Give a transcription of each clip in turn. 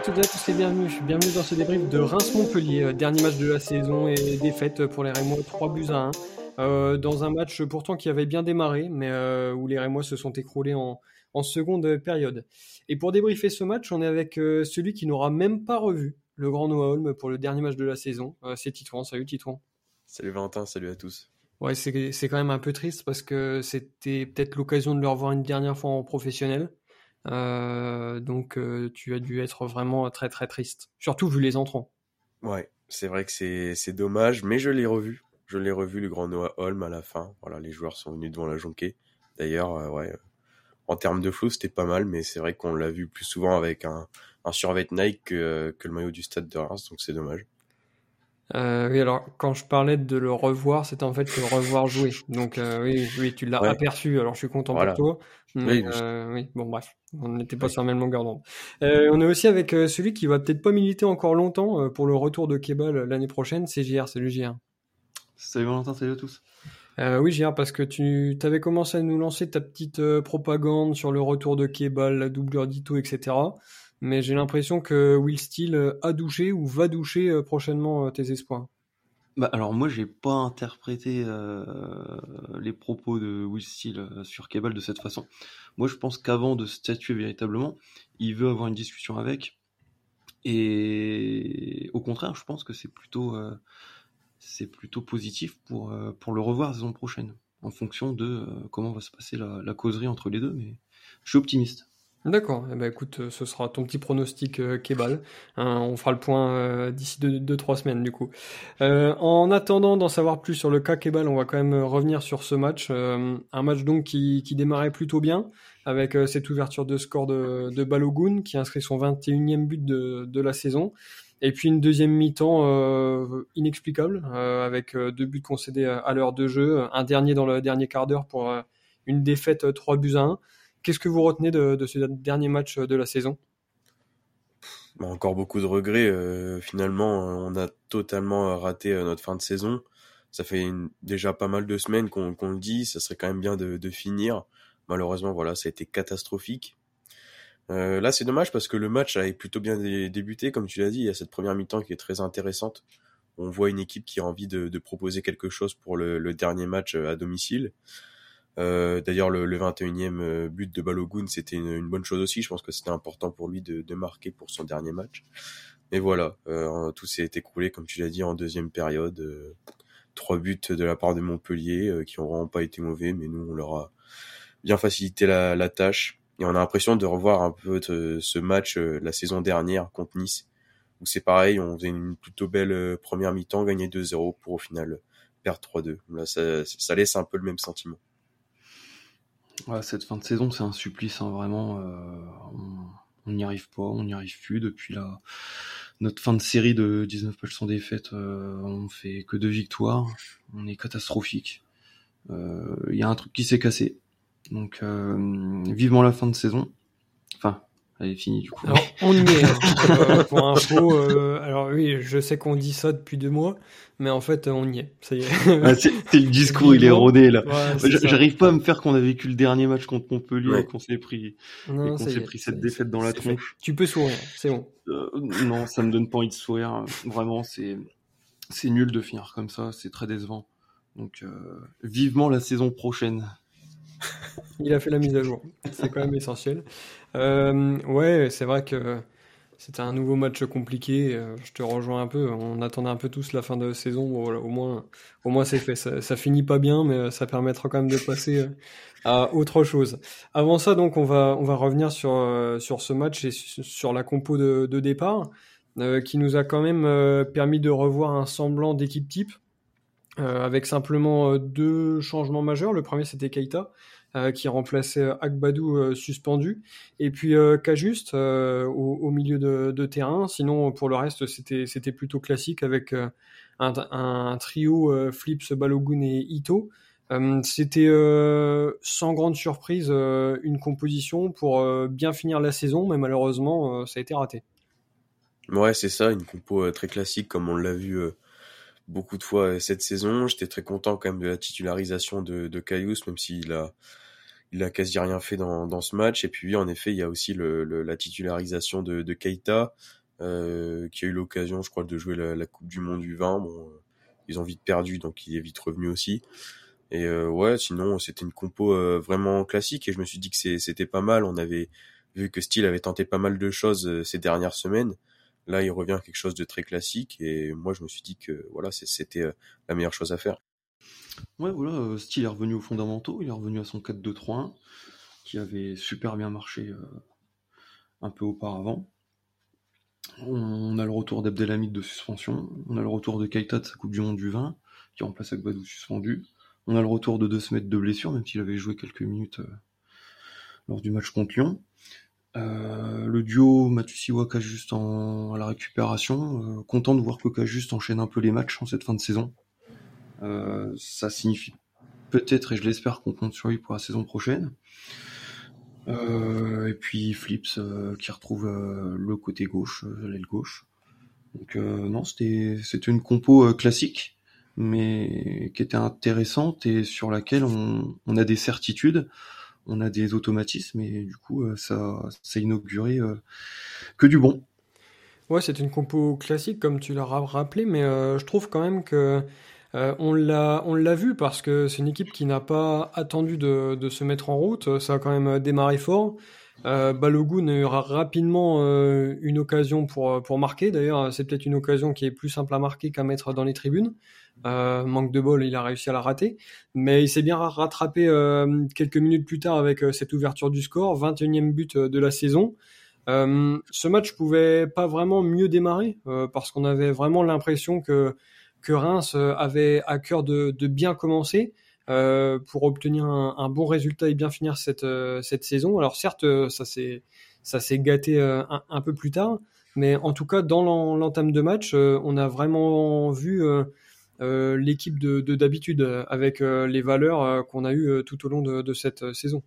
à toutes et à tous et bienvenue. Bienvenue dans ce débrief de Reims-Montpellier, euh, dernier match de la saison et défaite pour les Rémois 3 buts à 1. Euh, dans un match pourtant qui avait bien démarré, mais euh, où les Rémois se sont écroulés en, en, seconde période. Et pour débriefer ce match, on est avec celui qui n'aura même pas revu le Grand Noah Holm pour le dernier match de la saison. c'est Titouan. Salut Titouan. Salut Valentin, salut à tous. Ouais, c'est quand même un peu triste parce que c'était peut-être l'occasion de le revoir une dernière fois en professionnel. Euh, donc euh, tu as dû être vraiment très très triste, surtout vu les entrants. Ouais, c'est vrai que c'est dommage, mais je l'ai revu. Je l'ai revu le grand Noah Holm à la fin. Voilà, les joueurs sont venus devant la jonquée. D'ailleurs, euh, ouais, en termes de flow, c'était pas mal, mais c'est vrai qu'on l'a vu plus souvent avec un, un survêt Nike que, que le maillot du stade de Reims, donc c'est dommage. Euh, oui, alors quand je parlais de le revoir, c'était en fait le revoir jouer. Donc euh, oui, oui, tu l'as aperçu. Alors je suis content pour toi. oui, euh, oui, bon bref, on n'était pas sur la même longueur d'onde. Euh, on est aussi avec euh, celui qui va peut-être pas militer encore longtemps pour le retour de Kebal l'année prochaine, c'est JR. Salut JR. Salut Valentin, salut à tous. oui, JR, parce que tu avais commencé à nous lancer ta petite propagande sur le retour de Kebal, la doublure d'Ito, etc mais j'ai l'impression que Will Steele a douché ou va doucher euh, prochainement euh, tes espoirs. Bah alors moi j'ai pas interprété euh, les propos de Will Steele sur Cable de cette façon. Moi je pense qu'avant de statuer véritablement, il veut avoir une discussion avec. Et au contraire, je pense que c'est plutôt c'est plutôt positif pour pour le revoir la saison prochaine, en fonction de comment va se passer la causerie entre les deux. Mais je suis optimiste. D'accord. Eh ben, écoute, euh, ce sera ton petit pronostic euh, Kebal. Hein, on fera le point euh, d'ici 2-3 semaines du coup. en attendant d'en savoir plus sur le cas Kebal, on va quand même revenir sur ce match. un match donc qui, démarrait plutôt bien avec cette ouverture de score de, Balogun qui inscrit son 21e but de, de la saison. Et puis une deuxième mi-temps inexplicable avec deux buts concédés à l'heure de jeu, un dernier dans le dernier quart d'heure pour une défaite 3 buts à 1. Qu'est-ce que vous retenez de, ce dernier match de la saison? Bah, Encore beaucoup de regrets. Euh, finalement, on a totalement raté euh, notre fin de saison. Ça fait déjà pas mal de semaines qu'on le dit. Ça serait quand même bien de, finir. Malheureusement, voilà, ça a été catastrophique. Euh, là, c'est dommage parce que le match avait plutôt bien débuté, comme tu l'as dit. Il y a cette première mi-temps qui est très intéressante. On voit une équipe qui a envie de, proposer quelque chose pour le dernier match à domicile. Euh, d'ailleurs, le, 21e euh, but de Balogun, c'était une, bonne chose aussi. Je pense que c'était important pour lui de, marquer pour son dernier match. Mais voilà, euh, tout s'est écroulé, comme tu l'as dit, en deuxième période. trois buts de la part de Montpellier qui ont vraiment pas été mauvais, mais nous, on leur a bien facilité la, tâche. Et on a l'impression de revoir un peu ce match la saison dernière contre Nice, où c'est pareil, on faisait une plutôt belle première mi-temps, gagner 2-0 pour au final perdre 3-2. Là, ça laisse un peu le même sentiment cette fin de saison, c'est un supplice, hein, vraiment. Euh, on n'y arrive pas, on n'y arrive plus depuis la notre fin de série de 19 matchs sans défaite. Euh, on fait que deux victoires, on est catastrophique. Il euh, y a un truc qui s'est cassé. Donc vivement la fin de saison. Enfin, elle est finie du coup. Alors, on y est. Hein. pour info, euh, alors oui, je sais qu'on dit ça depuis deux mois, mais en fait, on y est. Ça y est. c'est le discours, il est rodé là. J'arrive pas à me faire qu'on a vécu le dernier match contre Montpellier et qu'on s'est pris, qu'on s'est pris cette défaite dans la tronche. Tu peux sourire, c'est bon. Euh, non, ça me donne pas envie de sourire. Vraiment, c'est c'est nul de finir comme ça. C'est très décevant. Donc, euh, vivement la saison prochaine. Il a fait la mise à jour. C'est quand même essentiel. Euh, ouais, c'est vrai que c'était un nouveau match compliqué. Euh, je te rejoins un peu. On attendait un peu tous la fin de saison. au moins, au moins c'est fait. Ça, finit pas bien, mais ça permettra quand même de passer euh, à autre chose. Avant ça, donc, on va, on va revenir sur, sur ce match et sur la compo de, départ, qui nous a quand même permis de revoir un semblant d'équipe type. avec simplement deux changements majeurs. Le premier, c'était Keita, euh, qui remplaçait euh, Akbadou euh, suspendu, et puis Kajuste au, au, milieu de, terrain. Sinon, pour le reste, c'était c'était plutôt classique avec un, trio Flips, Balogun et Ito. c'était sans grande surprise une composition pour bien finir la saison, mais malheureusement, ça a été raté. Ouais, c'est ça, une compo très classique comme on l'a vu beaucoup de fois cette saison. J'étais très content quand même de la titularisation de, de Caius, même s'il a il a quasi rien fait dans, dans ce match. Et puis, en effet, il y a aussi le, la titularisation de, de Keita, euh, qui a eu l'occasion, je crois, de jouer la, Coupe du Monde du vin. Bon, ils ont vite perdu, donc il est vite revenu aussi. Et euh, ouais, sinon, c'était une compo euh, vraiment classique. Et je me suis dit que c'était pas mal. On avait vu que Steele avait tenté pas mal de choses euh, ces dernières semaines. Là, il revient à quelque chose de très classique. Et moi, je me suis dit que voilà, c'était euh, la meilleure chose à faire. Ouais, voilà, euh, Steele est revenu aux fondamentaux, il est revenu à son 4-2-3-1, qui avait super bien marché euh, un peu auparavant. On a le retour d'Abdelhamid de suspension, on a le retour de Keita de sa Coupe du Monde du 20, qui remplace Agbadou suspendu. On a le retour de deux semaines de blessure, même s'il avait joué quelques minutes lors du match contre Lyon. Le duo Matusiwa juste en, à la récupération. content de voir que juste enchaîne un peu les matchs en cette fin de saison. Euh, ça signifie peut-être, et je l'espère, qu'on compte sur lui pour la saison prochaine. Euh, et puis Flips euh, qui retrouve le côté gauche, l'aile gauche. Donc non, c'était c'était une compo classique, mais qui était intéressante et sur laquelle on, on, a des certitudes, on a des automatismes et du coup ça ça inauguré que du bon. Ouais, c'est une compo classique comme tu l'as rappelé, mais je trouve quand même que euh, on l'a, on l'a vu parce que c'est une équipe qui n'a pas attendu de, de, se mettre en route. Ça a quand même démarré fort. Euh, Balogun aura rapidement euh, une occasion pour, pour marquer. D'ailleurs, c'est peut-être une occasion qui est plus simple à marquer qu'à mettre dans les tribunes. Euh, manque de bol, il a réussi à la rater. Mais il s'est bien rattrapé euh, quelques minutes plus tard avec cette ouverture du score. 21e but de la saison. ce match pouvait pas vraiment mieux démarrer parce qu'on avait vraiment l'impression que que Reims euh, avait à cœur de, bien commencer euh, pour obtenir un, bon résultat et bien finir cette, euh, cette saison. Alors certes, ça s'est ça s'est gâté un, peu plus tard, mais en tout cas dans l'entame de match, on a vraiment vu l'équipe de d'habitude avec les valeurs qu'on a eues tout au long de, cette saison.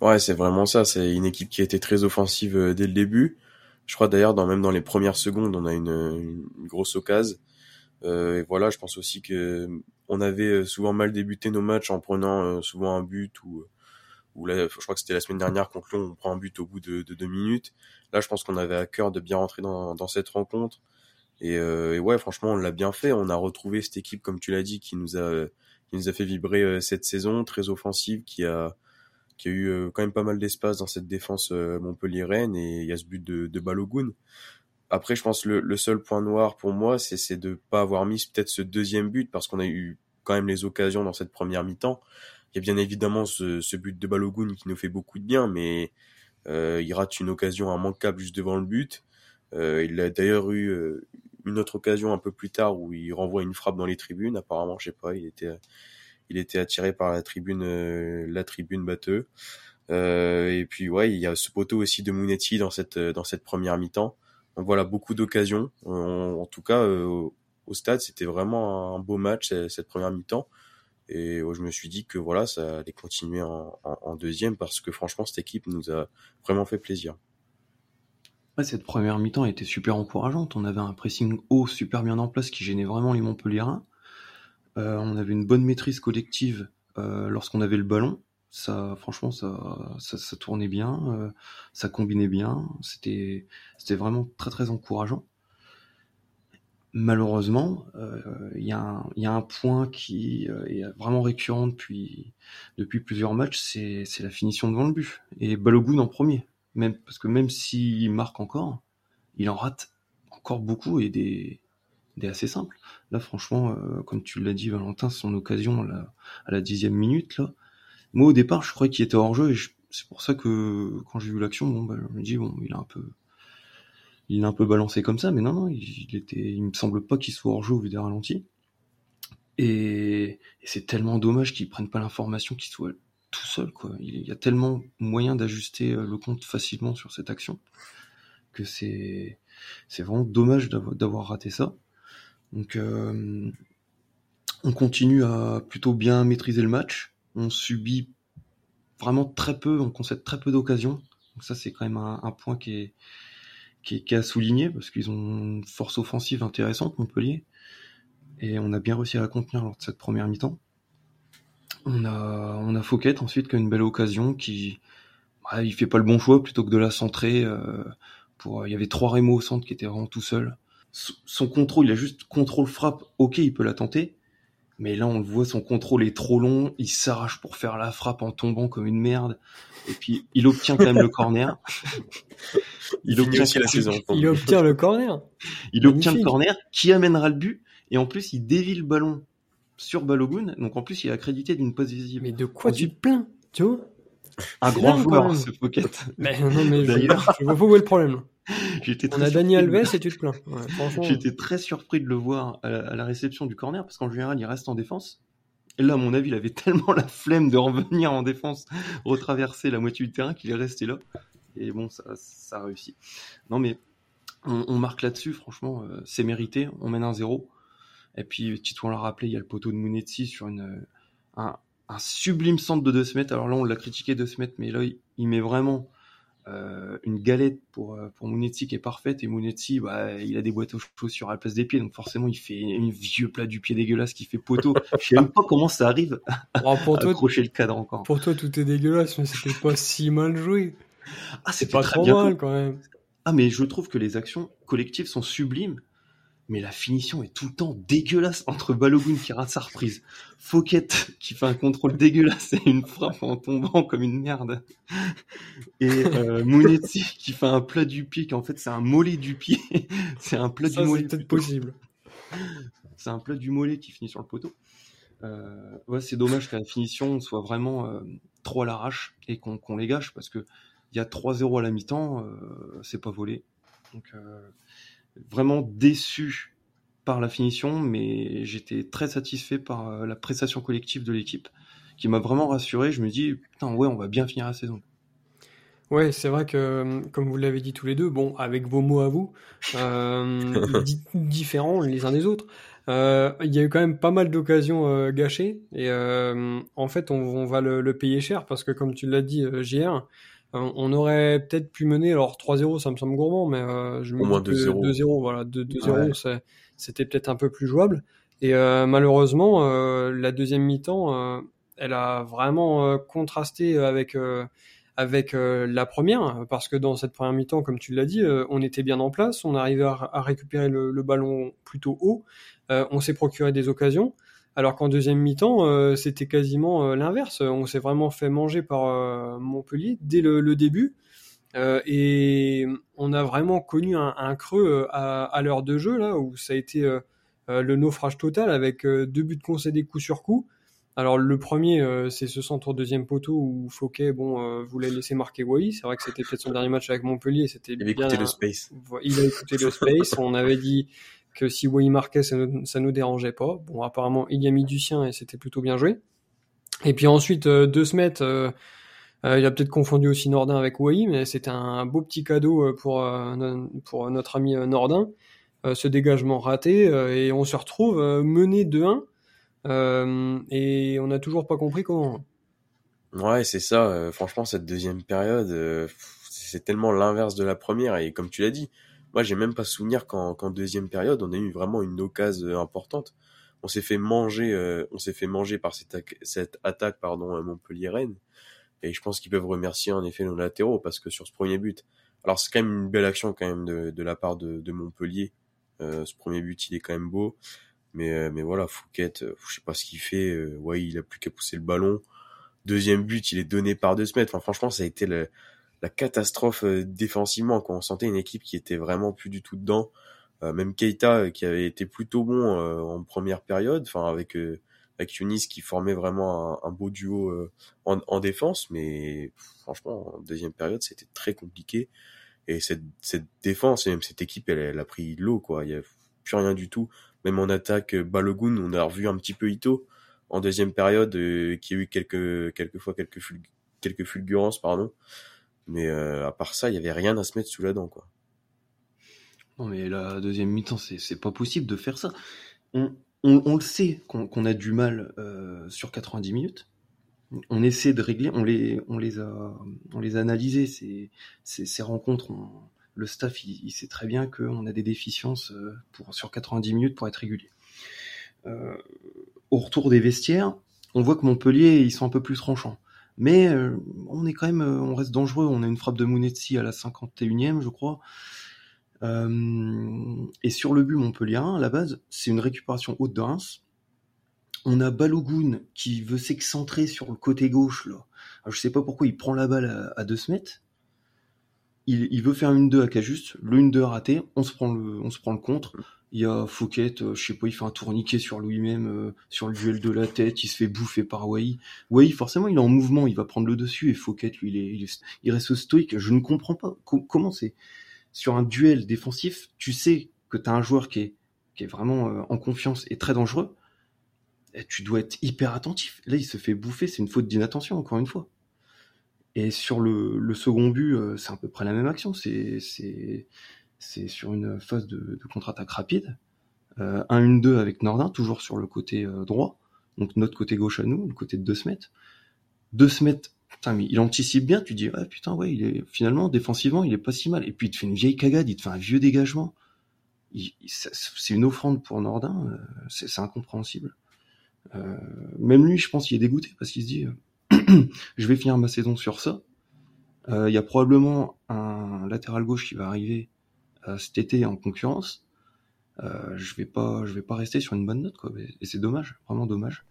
Ouais, c'est vraiment ça. C'est une équipe qui a été très offensive dès le début. Je crois d'ailleurs, dans, même dans les premières secondes, on a une, grosse occasion. Euh, et voilà, je pense aussi que on avait euh, souvent mal débuté nos matchs en prenant euh, souvent un but ou là, je crois que c'était la semaine dernière contre Lyon, on prend un but au bout de, de deux minutes. Là, je pense qu'on avait à cœur de bien rentrer dans cette rencontre. Et, euh, et, ouais, franchement, on l'a bien fait. On a retrouvé cette équipe, comme tu l'as dit, qui nous a qui nous a fait vibrer cette saison, très offensive, qui a qui a eu quand même pas mal d'espace dans cette défense montpelliéraine. Et il y a ce but de, de Balogun. Après, je pense le, le seul point noir pour moi, c'est c'est de pas avoir mis peut-être ce deuxième but parce qu'on a eu quand même les occasions dans cette première mi-temps. Il y a bien évidemment ce, ce but de Balogun qui nous fait beaucoup de bien, mais euh, il rate une occasion immanquable juste devant le but. Euh, il a d'ailleurs eu euh, une autre occasion un peu plus tard où il renvoie une frappe dans les tribunes. Apparemment, je sais pas, il était il était attiré par la tribune euh, la tribune batteux. Euh, et puis ouais, il y a ce poteau aussi de Mounetti dans cette dans cette première mi-temps. Donc voilà, beaucoup d'occasions. En, tout cas, euh, au stade, c'était vraiment un beau match cette première mi-temps. Et je me suis dit que voilà, ça allait continuer en, deuxième parce que franchement, cette équipe nous a vraiment fait plaisir. Cette première mi-temps était super encourageante. On avait un pressing haut super bien en place qui gênait vraiment les Montpellierins. Euh, on avait une bonne maîtrise collective euh, lorsqu'on avait le ballon. Ça franchement ça, ça, tournait bien euh, ça combinait bien. C'était vraiment très très encourageant. Malheureusement il y, a un, point qui est vraiment récurrent depuis depuis plusieurs matchs c'est la finition devant le but. Et Balogun en premier même parce que même s'il marque encore il en rate encore beaucoup et des des assez simples là franchement comme tu l'as dit Valentin son occasion à la dixième minute là moi, au départ, je croyais qu'il était hors jeu et c'est pour ça que quand j'ai vu l'action, bon, bah, je me dis bon, il a un peu, il est un peu balancé comme ça, mais non, non, il, était, il me semble pas qu'il soit hors jeu au vu des ralentis. Et, c'est tellement dommage qu'ils prennent pas l'information qu'il soit tout seul, quoi. Il y a tellement moyen d'ajuster euh, le compte facilement sur cette action que c'est, vraiment dommage d'avoir raté ça. Donc, euh, on continue à plutôt bien maîtriser le match on subit vraiment très peu, on concède très peu d'occasions. Donc ça, c'est quand même un, point qui est, qui est, à souligner parce qu'ils ont une force offensive intéressante, Montpellier. Et on a bien réussi à la contenir lors de cette première mi-temps. On a, on a Fouquet ensuite qui a une belle occasion qui, bah, il fait pas le bon choix plutôt que de la centrer. Euh, pour, il y avait trois Rémo au centre qui étaient vraiment tout seul. Son contrôle, il a juste contrôle frappe. Ok, il peut la tenter, mais là on le voit, son contrôle est trop long. Il s'arrache pour faire la frappe en tombant comme une merde. Et puis il obtient quand même le corner. il, obtient la saison. Il obtient le corner. Il obtient le corner qui amènera le but. Et en plus, il dévie le ballon sur Balogun. Donc en plus, il est accrédité d'une pause décisive. Mais de quoi tu te plains, tu vois? Un grand joueur, ce Pocket. Mais non, mais d'ailleurs, je vois pas où est le problème. J'étais On a Dani Alves et tu te plains. J'étais très surpris de le voir à la, réception du corner parce qu'en général, il reste en défense. Et là, à mon avis, il avait tellement la flemme de revenir en défense, retraverser la moitié du terrain qu'il est resté là. Et bon, ça, ça a réussi. Non, mais on, marque là-dessus, franchement, euh, c'est mérité. On mène un zéro. Et puis, Tito l'a rappelé, il y a le poteau de Munetsi sur une, un, un sublime centre de 2 mètres. Alors là, on l'a critiqué 2 mètres, mais là, il, met vraiment euh, une galette pour, euh, pour Munetsi qui est parfaite. Et Munetsi, bah, il a des boîtes aux chaussures à la place des pieds. Donc forcément, il fait un vieux plat du pied dégueulasse qui fait poteau. Je sais même pas comment ça arrive à, pour toi, accrocher le cadre encore. Pour toi, tout est dégueulasse, mais c'était pas si mal joué. Ah, c'est pas trop mal quand même. Ah, mais je trouve que les actions collectives sont sublimes mais la finition est tout le temps dégueulasse entre Balogun qui rate sa reprise, Fouquet qui fait un contrôle dégueulasse et une frappe en tombant comme une merde, et euh, qui fait un plat du pied qui en fait c'est un mollet du pied, c'est un plat du mollet. C'est peut-être possible. C'est un plat du mollet qui finit sur le poteau. Euh, ouais, c'est dommage que la finition soit vraiment euh, trop à l'arrache et qu'on les gâche parce que il y a 3-0 à la mi-temps, euh, c'est pas volé. Donc euh, vraiment déçu par la finition, mais j'étais très satisfait par euh, la prestation collective de l'équipe, qui m'a vraiment rassuré. Je me dis, putain, ouais, on va bien finir la saison. Ouais, c'est vrai que, euh, comme vous l'avez dit tous les deux, bon, avec vos mots à vous, euh, différents les uns des autres, euh, il y a eu quand même pas mal d'occasions gâchées, et en fait, on, va le, le, payer cher, parce que comme tu l'as dit, JR, on aurait peut-être pu mener, alors 3-0, ça me semble gourmand, mais euh, je me Au moins 2-0. voilà, 2-0, c'était peut-être un peu plus jouable. Et euh, malheureusement, la deuxième mi-temps, elle a vraiment contrasté avec avec la première, parce que dans cette première mi-temps, comme tu l'as dit, on était bien en place, on arrivait à, récupérer le, ballon plutôt haut, on s'est procuré des occasions. Alors qu'en deuxième mi-temps, euh, c'était quasiment euh, l'inverse. On s'est vraiment fait manger par euh, Montpellier dès le, début. et on a vraiment connu un, creux à, l'heure de jeu, là, où ça a été le naufrage total avec deux buts concédés coup sur coup. Alors le premier, c'est ce centre au deuxième poteau où Fouquet, bon, voulait laisser marquer Wai. C'est vrai que c'était peut-être son dernier match avec Montpellier. C'était il a écouté le space. Il a écouté le space. On avait dit que si Wai marquait, ça ça nous dérangeait pas. Bon, apparemment, il y a mis du sien et c'était plutôt bien joué. Et puis ensuite, euh, deux semaines, euh, euh, il a peut-être confondu aussi Nordin avec Wai, mais c'était un beau petit cadeau pour, pour notre ami Nordin. ce dégagement raté, et on se retrouve mené de 1, et on n'a toujours pas compris comment. Ouais, c'est ça. franchement, cette deuxième période, c'est tellement l'inverse de la première, et comme tu l'as dit, moi, j'ai même pas souvenir qu'en deuxième période, on a eu vraiment une occasion euh, importante. On s'est fait manger, euh, on s'est fait manger par cette, cette attaque, pardon, Montpellier-Rennes. Et je pense qu'ils peuvent remercier en effet nos latéraux parce que sur ce premier but, alors c'est quand même une belle action quand même de, de la part de, de Montpellier. Euh, ce premier but, il est quand même beau. Mais, mais voilà, Fouquet, je sais pas ce qu'il fait. ouais, il a plus qu'à pousser le ballon. Deuxième but, il est donné par deux mètres. Enfin, franchement, ça a été le, la catastrophe euh, défensivement. Quand on sentait une équipe qui était vraiment plus du tout dedans. Euh, même Keita euh, qui avait été plutôt bon en première période, enfin avec avec Yunis qui formait vraiment un, beau duo en, en, défense, mais franchement en deuxième période c'était très compliqué. Et cette, cette défense et même cette équipe, elle, elle a pris l'eau quoi. Il y a plus rien du tout. Même en attaque, Balogun, on a revu un petit peu Ito en deuxième période, qui a eu quelques quelques fois quelques quelques fulgurances pardon. Mais euh, à part ça, il y avait rien à se mettre sous la dent, quoi. Non, mais la deuxième mi-temps, c'est pas possible de faire ça. On, on, le sait qu'on a du mal euh, sur 90 minutes. On essaie de régler, on les, on les a, on les a analysés ces, ces, rencontres. le staff, il, sait très bien qu'on a des déficiences euh, pour sur 90 minutes pour être régulier. Au retour des vestiaires, on voit que Montpellier, ils sont un peu plus tranchants. Mais euh, on est quand même, on reste dangereux. On a une frappe de Mounetzi à la 51e, je crois. et sur le but Montpellier à la base, c'est une récupération haute de Reims. On a Balogun qui veut s'excentrer sur le côté gauche. Là. Alors, je sais pas pourquoi il prend la balle à, 2 mètres. Il, veut faire une 2 à Cajuste. Le une 2 raté. On se prend le contre. Il y a Fouquet, euh, je sais pas, il fait un tourniquet sur lui-même, euh, sur le duel de la tête, il se fait bouffer par Wai. Wai, forcément, il est en mouvement, il va prendre le dessus, et Fouquet, lui, il, est, il, reste stoïque. Je ne comprends pas comment c'est? Sur un duel défensif, tu sais que tu as un joueur qui est, qui est vraiment euh, en confiance et très dangereux. Et tu dois être hyper attentif. Là, il se fait bouffer, c'est une faute d'inattention, encore une fois. Et sur le, le second but, c'est à peu près la même action. C'est, c'est, sur une phase de, contre-attaque rapide. Euh, 1-1-2 avec Nordin, toujours sur le côté euh, droit. Donc notre côté gauche à nous, le côté de De Smet. De Smet, putain, mais il anticipe bien, tu dis, ah putain, ouais, il est, finalement, défensivement, il est pas si mal. Et puis il te fait une vieille cagade, il te fait un vieux dégagement. C'est une offrande pour Nordin, euh, c'est incompréhensible. Euh, même lui, je pense, il est dégoûté parce qu'il se dit, je vais finir ma saison sur ça. Il y a probablement un latéral gauche qui va arriver euh, cet été en concurrence, euh, je vais pas, je vais pas rester sur une bonne note, quoi. Et c'est dommage, vraiment dommage.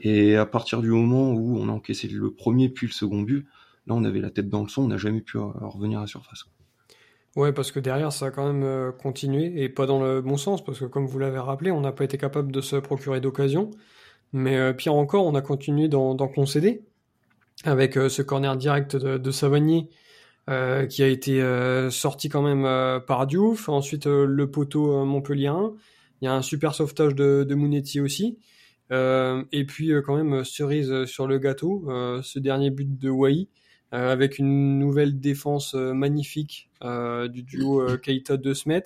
Et à partir du moment où on a encaissé le premier puis le second but, là on avait la tête dans le son, on n'a jamais pu revenir à la surface. Ouais, parce que derrière ça a quand même euh, continué et pas dans le bon sens, parce que comme vous l'avez rappelé, on n'a pas été capable de se procurer d'occasion. Mais pire encore, on a continué d'en concéder avec ce corner direct de, de euh, qui a été euh, sorti quand même euh, par Diouf. Ensuite, le poteau Montpellier Il y a un super sauvetage de, de Mounetti aussi. et puis, quand même, cerise sur le gâteau, ce dernier but de Wai, avec une nouvelle défense magnifique du duo Keita-De Smet.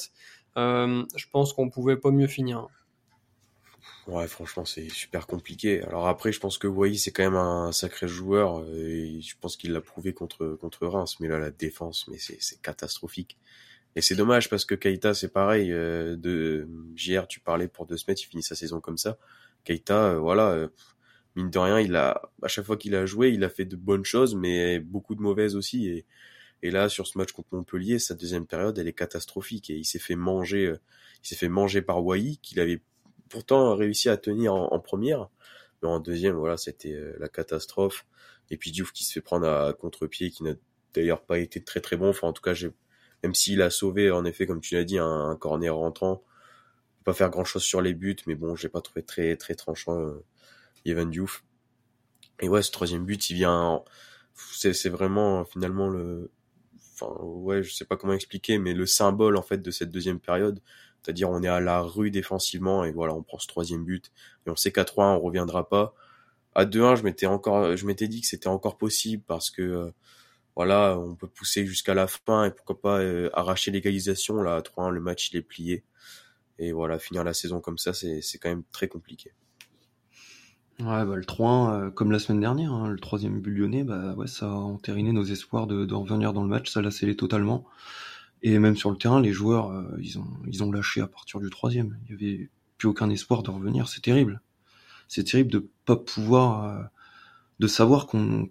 je pense qu'on pouvait pas mieux finir. Ouais, franchement, c'est super compliqué. Alors après, je pense que Wai, c'est quand même un sacré joueur. Euh, et je pense qu'il l'a prouvé contre, contre Reims. Mais là, la défense, mais c'est catastrophique. Et c'est dommage parce que Keita, c'est pareil. Euh, de JR, tu parlais pour deux semaines, il finit sa saison comme ça. Keita, euh, voilà, mine de rien, il a à chaque fois qu'il a joué, il a fait de bonnes choses, mais beaucoup de mauvaises aussi. Et, et là, sur ce match contre Montpellier, sa deuxième période, elle est catastrophique. Et il s'est fait manger, il s'est fait manger par Wai, qu'il avait pourtant réussi à tenir en, première. Mais en deuxième, voilà, c'était euh, la catastrophe. Et puis Diouf qui se fait prendre à contre-pied, qui n'a d'ailleurs pas été très très bon. Enfin, en tout cas, même s'il a sauvé, en effet, comme tu l'as dit, un, corner rentrant, pas faire grand chose sur les buts, mais bon, j'ai pas trouvé très très tranchant euh, Diouf. Et ouais, ce troisième but, il vient, c'est vraiment finalement le, enfin ouais, je sais pas comment expliquer, mais le symbole en fait de cette deuxième période, c'est-à-dire on est à la rue défensivement et voilà, on prend ce troisième but et on sait qu'à 3 on reviendra pas. À 2-1, je m'étais encore je m'étais dit que c'était encore possible parce que euh, voilà, on peut pousser jusqu'à la fin et pourquoi pas euh, arracher l'égalisation là à 3-1, le match il est plié. Et voilà, finir la saison comme ça, c'est c'est quand même très compliqué. Ouais, bah, le 3-1, euh, comme la semaine dernière, hein, le troisième but lyonnais, bah ouais, ça a entériné nos espoirs de, de revenir dans le match, ça l'a scellé totalement. Et même sur le terrain, les joueurs, euh, ils, ont, ils ont lâché à partir du troisième. Il y avait plus aucun espoir de revenir. C'est terrible. C'est terrible de pas pouvoir, euh, de savoir qu'on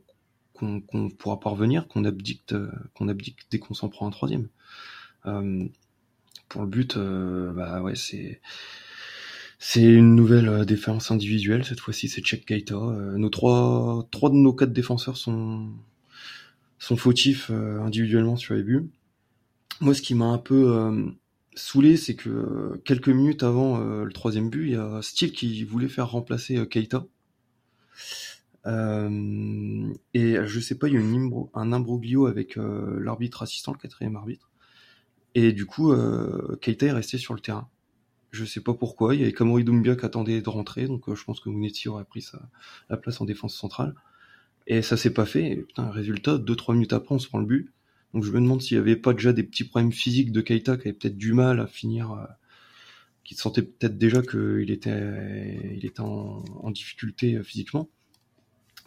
qu'on qu'on pourra pas revenir, qu'on abdicte, euh, qu'on abdicte dès qu'on s'en prend un troisième. pour le but, bah ouais, c'est c'est une nouvelle défense individuelle. Cette fois-ci, c'est Check Keita. nos trois, trois de nos quatre défenseurs sont sont fautifs individuellement sur les buts. Moi, ce qui m'a un peu euh, saoulé, c'est que euh, quelques minutes avant euh, le troisième but, il y a Steele qui voulait faire remplacer Keita. et je sais pas, il y a une un imbroglio avec l'arbitre assistant, le quatrième arbitre. Et du coup, Keita est resté sur le terrain. Je sais pas pourquoi. Il y avait Kamori Doumbia qui attendait de rentrer, donc je pense que Mounetti aurait pris sa, la place en défense centrale. Et ça s'est pas fait. Et, putain, résultat, deux trois minutes après, on se prend le but. Donc je me demande s'il y avait pas déjà des petits problèmes physiques de Keita qui avait peut-être du mal à finir, euh, qui sentait peut-être déjà qu'il était, il était en, difficulté euh, physiquement.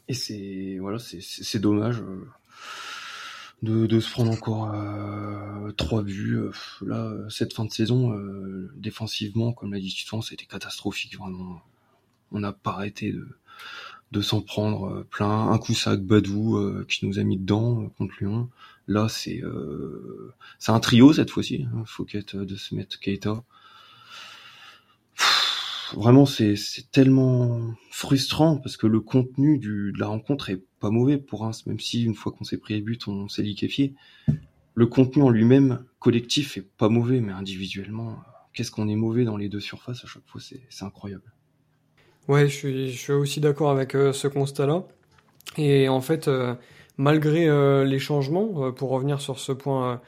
Et c'est voilà, c'est dommage euh, de, de, se prendre encore trois buts. là, cette fin de saison, défensivement, comme l'a dit Titouan, c'était catastrophique vraiment. On n'a pas arrêté de, de s'en prendre plein. Un coup, ça Badou qui nous a mis dedans contre Lyon. Là, c'est c'est un trio cette fois-ci. Hein, Fouquet de se mettre Keita vraiment c'est tellement frustrant parce que le contenu du, de la rencontre est pas mauvais pour Reims, même si une fois qu'on s'est pris les buts, on s'est liquéfié. Le contenu en lui-même, collectif, est pas mauvais, mais individuellement, qu'est-ce qu'on est mauvais dans les deux surfaces à chaque fois, c'est incroyable. Ouais, je suis, je suis aussi d'accord avec euh, ce constat-là. Et en fait, euh, malgré euh, les changements, pour revenir sur ce point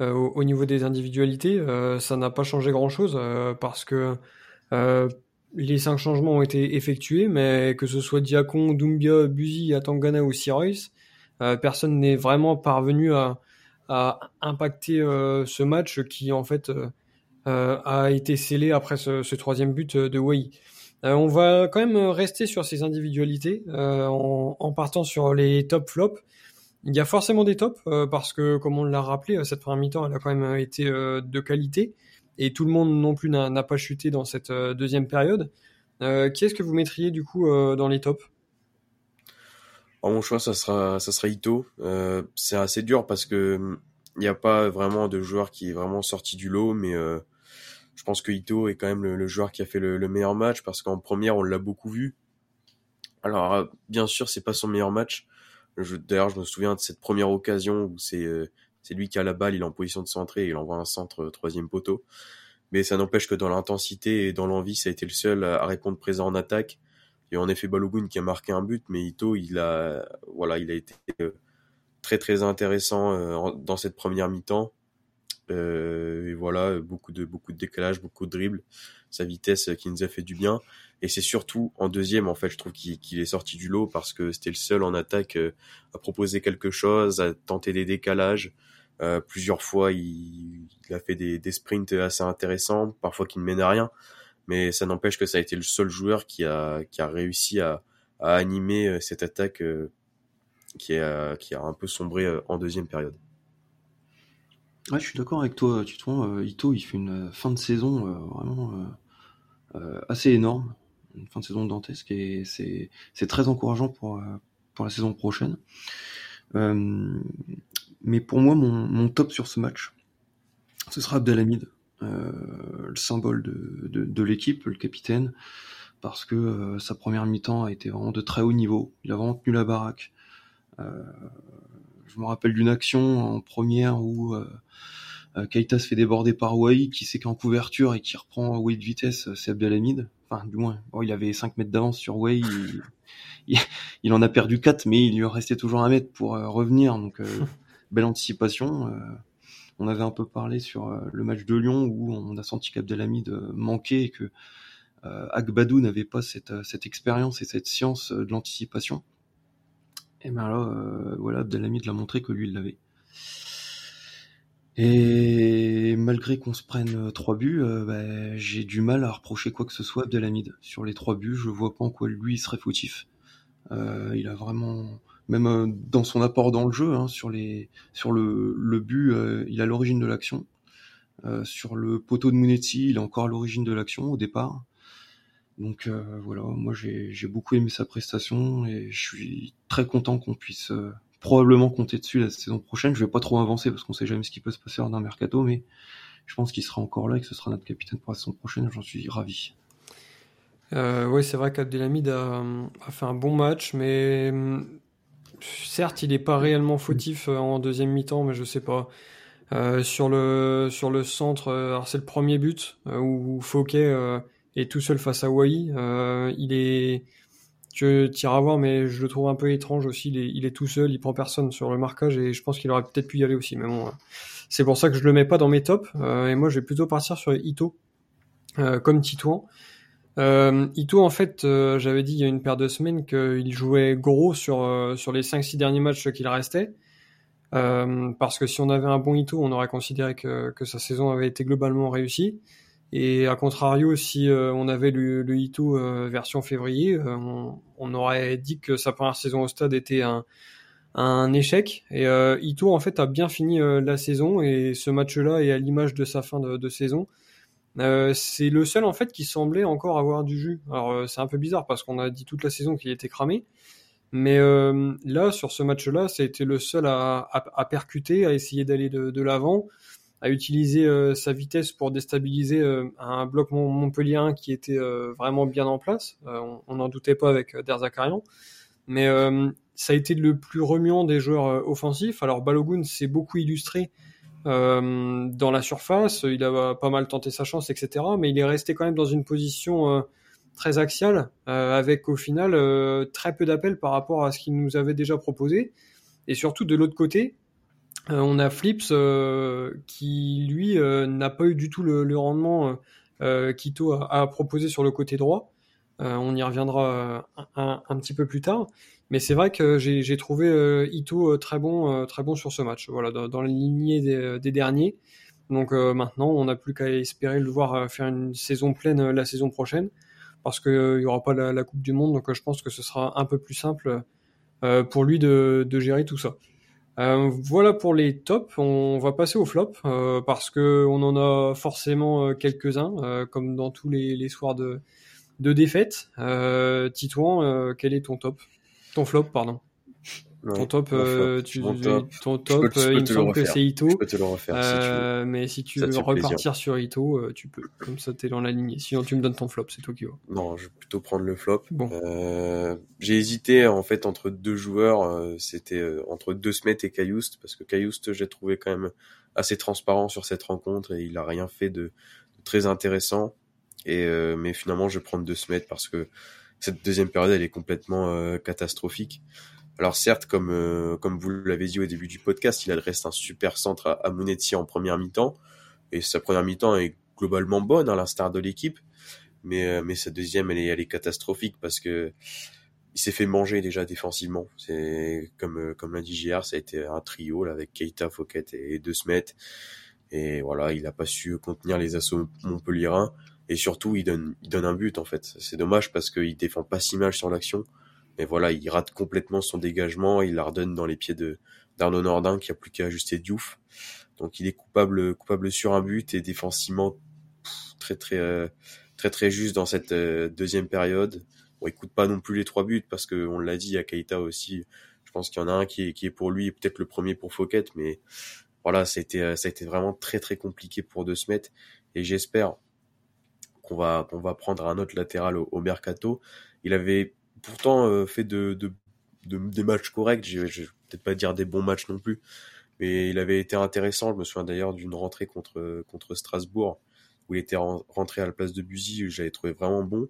au, au, niveau des individualités, ça n'a pas changé grand-chose parce que les cinq changements ont été effectués, mais que ce soit Diacon, Doumbia, Buzi, Atangana ou Sirois, euh, personne n'est vraiment parvenu à, impacter euh, ce match qui en fait a été scellé après ce, troisième but de Wai. on va quand même rester sur ces individualités en, en, partant sur les top flops. Il y a forcément des tops parce que, comme on l'a rappelé, cette première mi-temps, elle a quand même été de qualité et tout le monde non plus n'a pas chuté dans cette euh, deuxième période. Euh, qui est-ce que vous mettriez du coup euh, dans les tops? Mon choix, ça sera, ça sera Ito. c'est assez dur parce que il n'y a pas vraiment de joueur qui est vraiment sorti du lot, mais je pense que Ito est quand même le, joueur qui a fait le, meilleur match parce qu'en première, on l'a beaucoup vu. Alors, bien sûr, c'est pas son meilleur match. D'ailleurs, je me souviens de cette première occasion où c'est c'est lui qui a la balle, il est en position de centrer, il envoie un centre euh, troisième poteau. Mais ça n'empêche que dans l'intensité et dans l'envie, ça a été le seul à répondre présent en attaque. Il y a en effet Balogun qui a marqué un but, mais Ito, il a, voilà, il a été euh, très très intéressant euh, dans cette première mi-temps. Et voilà, beaucoup de beaucoup de décalage, beaucoup de dribbles, sa vitesse qui nous a fait du bien. Et c'est surtout en deuxième, en fait, je trouve qu'il est sorti du lot parce que c'était le seul en attaque à proposer quelque chose, à tenter des décalages. Euh, plusieurs fois, il, il a fait des, des, sprints assez intéressants, parfois qui ne mènent à rien. Mais ça n'empêche que ça a été le seul joueur qui a, qui a réussi à, à animer euh, cette attaque euh, qui, a, qui a un peu sombré en deuxième période. Ouais, je suis d'accord avec toi, Titouan. Ito, il fait une fin de saison vraiment assez énorme, une fin de saison dantesque, et c'est très encourageant pour, pour la saison prochaine. Euh, mais pour moi, mon, top sur ce match, ce sera Abdelhamid, euh, le symbole de, l'équipe, le capitaine, parce que euh, sa première mi-temps a été vraiment de très haut niveau. Il a vraiment tenu la baraque. Euh, je me rappelle d'une action en première où euh, Keita se fait déborder par Wai, qui sait qu'en couverture et qui reprend Wai de vitesse, c'est Abdelhamid. Enfin, du moins, il avait 5 mètres d'avance sur Wai. Il, il, en a perdu 4, mais il lui restait toujours un mètre pour revenir. Donc, belle anticipation. Euh, on avait un peu parlé sur euh, le match de Lyon où on a senti qu'Abdelhamid euh, manquait et que Agbadou n'avait pas cette, cette expérience et cette science de l'anticipation. Et ben là, voilà, Abdelhamid l'a montré que lui, il l'avait. Et malgré qu'on se prenne trois buts, bah, j'ai du mal à reprocher quoi que ce soit à Abdelhamid. Sur les trois buts, je vois pas en quoi lui serait fautif. il a vraiment même euh, dans son apport dans le jeu, hein, sur, les, sur le, le but, euh, il a l'origine de l'action. Euh, sur le poteau de Munetti, il a encore l'origine de l'action au départ. Donc voilà, moi j'ai beaucoup aimé sa prestation et je suis très content qu'on puisse probablement compter dessus la saison prochaine. Je vais pas trop avancer parce qu'on sait jamais ce qui peut se passer dans un mercato, mais je pense qu'il sera encore là et que ce sera notre capitaine pour la saison prochaine. J'en suis ravi. Euh, oui, c'est vrai qu'Abdelhamid a, a, fait un bon match, mais certes, il n'est pas réellement fautif euh, en deuxième mi-temps, mais je sais pas. Euh, sur le sur le centre, euh, alors c'est le premier but où Fouquet est tout seul face à Wai. il est, tu iras voir, mais je le trouve un peu étrange aussi. Il est, tout seul, il prend personne sur le marquage et je pense qu'il aurait peut-être pu y aller aussi. Mais bon, c'est pour ça que je le mets pas dans mes tops. et moi, je vais plutôt partir sur Ito comme Titouan. Euh, Ito, en fait, euh, j'avais dit il y a une paire de semaines qu'il jouait gros sur, euh, sur les 5-6 derniers matchs qu'il restait. Euh, parce que si on avait un bon Ito, on aurait considéré que, que sa saison avait été globalement réussie. Et à contrario, si on avait le, le Ito version février, on, on, aurait dit que sa première saison au stade était un, échec. Et Ito, en fait, a bien fini la saison et ce match-là est à l'image de sa fin de, saison c'est le seul en fait qui semblait encore avoir du jus. Alors c'est un peu bizarre parce qu'on a dit toute la saison qu'il était cramé, mais là sur ce match-là, été le seul à, percuter, à essayer d'aller de l'avant, à utiliser sa vitesse pour déstabiliser un bloc montpellierin qui était vraiment bien en place. on n'en doutait pas avec Derzakarian, mais ça a été le plus remuant des joueurs offensifs. Alors Balogun s'est beaucoup illustré euh, dans la surface, il a pas mal tenté sa chance, etc. Mais il est resté quand même dans une position euh, très axiale, euh, avec au final très peu d'appels par rapport à ce qu'il nous avait déjà proposé. Et surtout de l'autre côté, on a Flips qui lui n'a pas eu du tout le, rendement qu'Ito a, proposé sur le côté droit. on y reviendra un, petit peu plus tard. Mais c'est vrai que j'ai trouvé euh, Ito euh, très bon, euh, très bon sur ce match. Voilà, dans, la lignée des, derniers. Donc maintenant, on n'a plus qu'à espérer le voir faire une saison pleine la saison prochaine, parce qu'il n'y aura pas la, Coupe du Monde. Donc je pense que ce sera un peu plus simple pour lui de, gérer tout ça. Voilà pour les tops. On va passer aux flops parce que on en a forcément quelques-uns, comme dans tous les, les soirs de, de défaite. Titouan, quel est ton top? Ton flop, pardon. Ton top, euh, tu, ton top, euh, il me semble que c'est Ito. Je peux te le refaire si tu veux. Euh, mais si tu veux repartir sur Ito, tu peux. Comme ça, t'es dans la lignée. Sinon, tu me donnes ton flop, c'est toi qui vois. Non, je vais plutôt prendre le flop. Bon. j'ai hésité en fait entre deux joueurs. C'était entre deux Smet et Cayoust parce que Cayoust, j'ai trouvé quand même assez transparent sur cette rencontre et il a rien fait de, très intéressant. Et mais finalement, je vais prendre deux Smet parce que cette deuxième période, elle est complètement catastrophique. Alors certes, comme euh, comme vous l'avez dit au début du podcast, il adresse un super centre à, à en première mi-temps, et sa première mi-temps est globalement bonne, à l'instar de l'équipe, mais euh, mais sa deuxième, elle est elle est catastrophique parce que il s'est fait manger déjà défensivement. C'est comme comme l'a dit JR, ça a été un trio là avec Keita, Fouquet et, De Smet, et voilà, il a pas su contenir les assauts montpelliérains. Et surtout il donne il donne un but en fait. C'est dommage parce qu'il défend pas si mal sur l'action, mais voilà il rate complètement son dégagement, il la redonne dans les pieds de d'Arnaud Nordin qui a plus qu'à ajuster Diouf. Donc il est coupable coupable sur un but et défensivement très très euh, très très juste dans cette euh, deuxième période. Bon, il coûte pas non plus les trois buts parce que on l'a dit à Keita aussi. Je pense qu'il y en a un qui est qui est pour lui et peut-être le premier pour Fouquet, mais voilà, ça a été euh, ça a été vraiment très très compliqué pour De Smet et j'espère qu'on va qu'on va prendre un autre latéral au, mercato. Il avait pourtant euh, fait de, de, des matchs corrects. Je vais peut-être pas dire des bons matchs non plus, mais il avait été intéressant. Je me souviens d'ailleurs d'une rentrée contre contre Strasbourg où il était rentré à la place de Buzy. J'avais trouvé vraiment bon,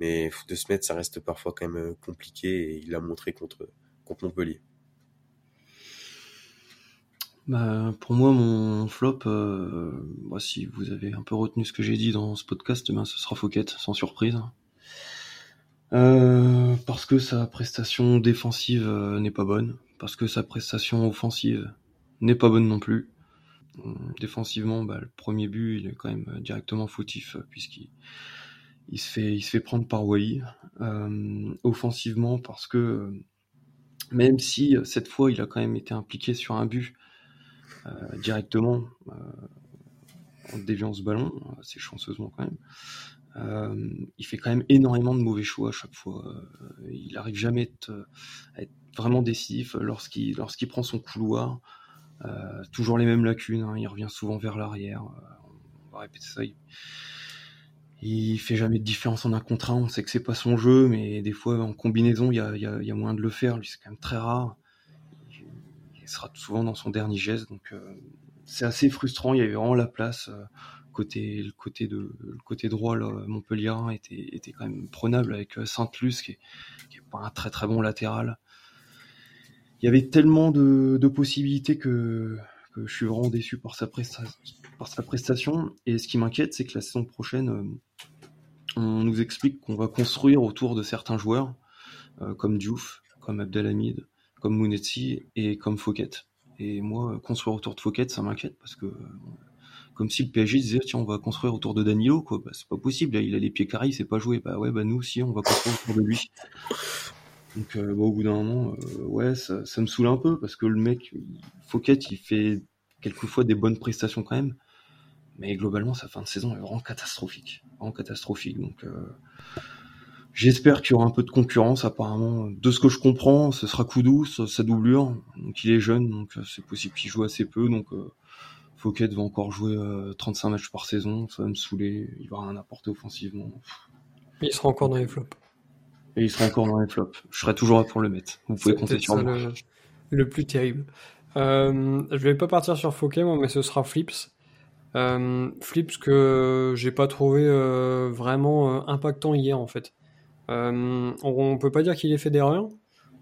mais de se mettre, ça reste parfois quand même compliqué et il l'a montré contre contre Montpellier. Bah, pour moi, mon flop, euh, si vous avez un peu retenu ce que j'ai dit dans ce podcast, ben, ce sera Fouquet, sans surprise. Euh, parce que sa prestation défensive euh, n'est pas bonne, parce que sa prestation offensive n'est pas bonne non plus. Défensivement, bah, le premier but, il est quand même directement fautif, puisqu'il il se fait, prendre par Wai. offensivement, parce que même si cette fois, il a quand même été impliqué sur un but euh, directement euh, en déviant ce ballon, assez chanceusement quand même. Euh, il fait quand même énormément de mauvais choix à chaque fois. il arrive jamais à être vraiment décisif lorsqu'il lorsqu'il prend son couloir. toujours les mêmes lacunes. Hein. il revient souvent vers l'arrière. on va répéter ça. Il, il, fait jamais de différence en un contre un. On sait que c'est pas son jeu, mais des fois en combinaison, il y a, y moyen de le faire. Lui, c'est quand même très rare sera souvent dans son dernier geste. Donc euh, c'est assez frustrant. Il y avait vraiment la place. Euh, le, côté droit, Montpellier était, quand même prenable avec euh, Sainte-Luce, qui, qui est pas un très très bon latéral. Il y avait tellement de, possibilités que, je suis vraiment déçu par sa, prestation. Et ce qui m'inquiète, c'est que la saison prochaine, on nous explique qu'on va construire autour de certains joueurs, comme Diouf, comme Abdelhamid, comme Mounetzi et comme Fouquet. Et moi, construire autour de Fouquet, ça m'inquiète parce que comme si le PSG disait tiens on va construire autour de Danilo quoi bah, c'est pas possible il a les pieds carrés il sait pas jouer bah ouais bah nous aussi on va construire autour de lui donc euh, au bout d'un moment euh, ouais ça, me saoule un peu parce que le mec Fouquet il fait quelquefois des bonnes prestations quand même Mais globalement, sa fin de saison est vraiment catastrophique. Vraiment catastrophique. Donc, euh, j'espère qu'il y aura un peu de concurrence. Apparemment, de ce que je comprends, ce sera Koudou, sa doublure. Donc, il est jeune, donc c'est possible qu'il joue assez peu. Donc, Fouquet va encore jouer 35 matchs par saison. Ça va me saouler. Il va rien apporter offensivement. Il sera encore dans les flops. Et il sera encore dans les flops. Je serai toujours là pour le mettre. Vous pouvez compter sur moi. Le, le, plus terrible. Euh, je vais pas partir sur Fouquet, moi, mais ce sera Flips. Euh, Flips que j'ai pas trouvé euh, vraiment euh, impactant hier en fait. Euh, on, peut pas dire qu'il ait fait d'erreur,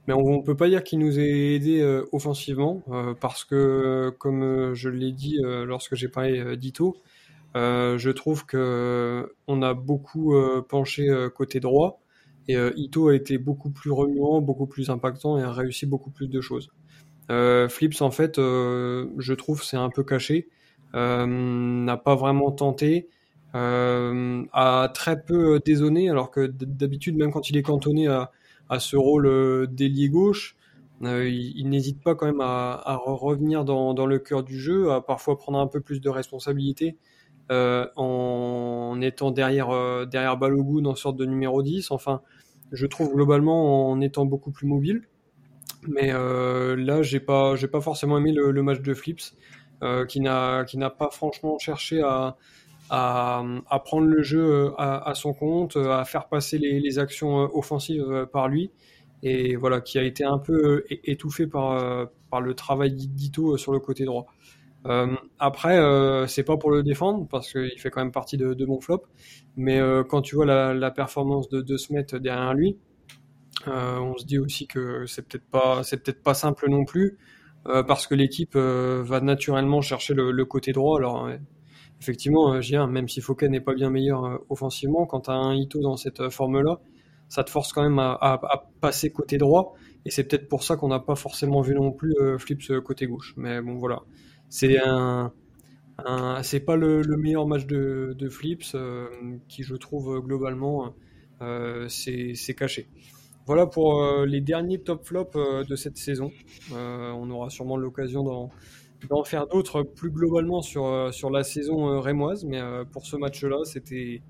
mais on, peut pas dire qu'il nous ait aidé offensivement parce que comme je l'ai dit lorsque j'ai parlé d'Ito, je trouve que on a beaucoup penché côté droit et Ito a été beaucoup plus remuant, beaucoup plus impactant et a réussi beaucoup plus de choses. Flips en fait, je trouve c'est un peu caché. Euh, n'a pas vraiment tenté, euh, a très peu désonné, alors que d'habitude, même quand il est cantonné à, à ce rôle euh, d'ailier gauche, il, n'hésite pas quand même à, revenir dans, le cœur du jeu, à parfois prendre un peu plus de responsabilité euh, en étant derrière, euh, derrière Balogun en sorte de numéro 10. Enfin, je trouve globalement en étant beaucoup plus mobile. Mais euh, là, j'ai pas, j'ai pas forcément aimé le, le match de Flips. Euh, qui n'a qui n'a pas franchement cherché à, à, prendre le jeu euh, à, son compte, à faire passer les, actions euh, offensives par lui et voilà qui a été un peu étouffé par par le travail d'Ito sur le côté droit. Euh, après, euh, c'est pas pour le défendre parce qu'il fait quand même partie de, mon flop, mais euh, quand tu vois la, performance de, de Smet derrière lui, on se dit aussi que c'est peut-être pas peut-être pas simple non plus. Euh, parce que l'équipe euh, va naturellement chercher le, côté droit. Alors effectivement, euh, même si Fouquet n'est pas bien meilleur offensivement, quand tu as un Ito dans cette forme-là, ça te force quand même à, passer côté droit. Et c'est peut-être pour ça qu'on n'a pas forcément vu non plus Flips côté gauche. Mais bon, voilà. C'est un, c'est pas le, meilleur match de, Flips qui, je trouve, globalement, c'est caché. Voilà pour euh, les derniers top flops euh, de cette saison. Euh, on aura sûrement l'occasion d'en faire d'autres plus globalement sur, sur la saison rémoise, mais pour ce match-là, c'était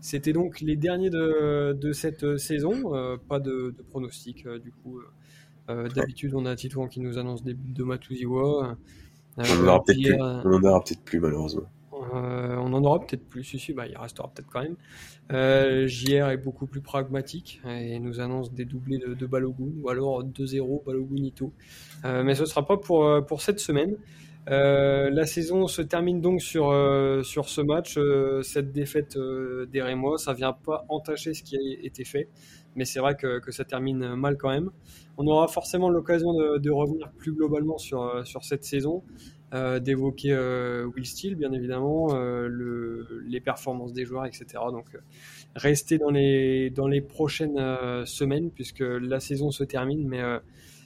c'était donc les derniers de, de cette saison. pas de, de pronostic du coup. D'habitude, on a Titouan qui nous annonce des buts de Matuziwa. on en aura peut-être plus, malheureusement. Euh, on en aura peut-être plus, si, bah, il restera peut-être quand même. Euh, JR est beaucoup plus pragmatique et nous annonce des doublés de, de Balogun ou alors 2-0 Balogunito. Euh, mais ce ne sera pas pour, euh, cette semaine. La saison se termine donc sur, ce match, cette défaite des Rémois. Ça vient pas entacher ce qui a été fait, mais c'est vrai que, ça termine mal quand même. On aura forcément l'occasion de, revenir plus globalement sur cette saison euh, d'évoquer euh, Will Steele, bien évidemment, euh, le, les performances des joueurs, etc. Donc, restez dans les, dans les prochaines semaines, puisque la saison se termine, mais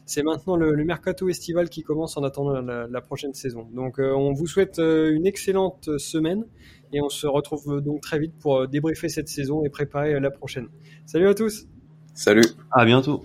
c'est maintenant le, le, mercato estival qui commence en attendant la, la prochaine saison. Donc, on vous souhaite une excellente semaine et on se retrouve donc très vite pour débriefer cette saison et préparer la prochaine. Salut à tous. Salut. À bientôt.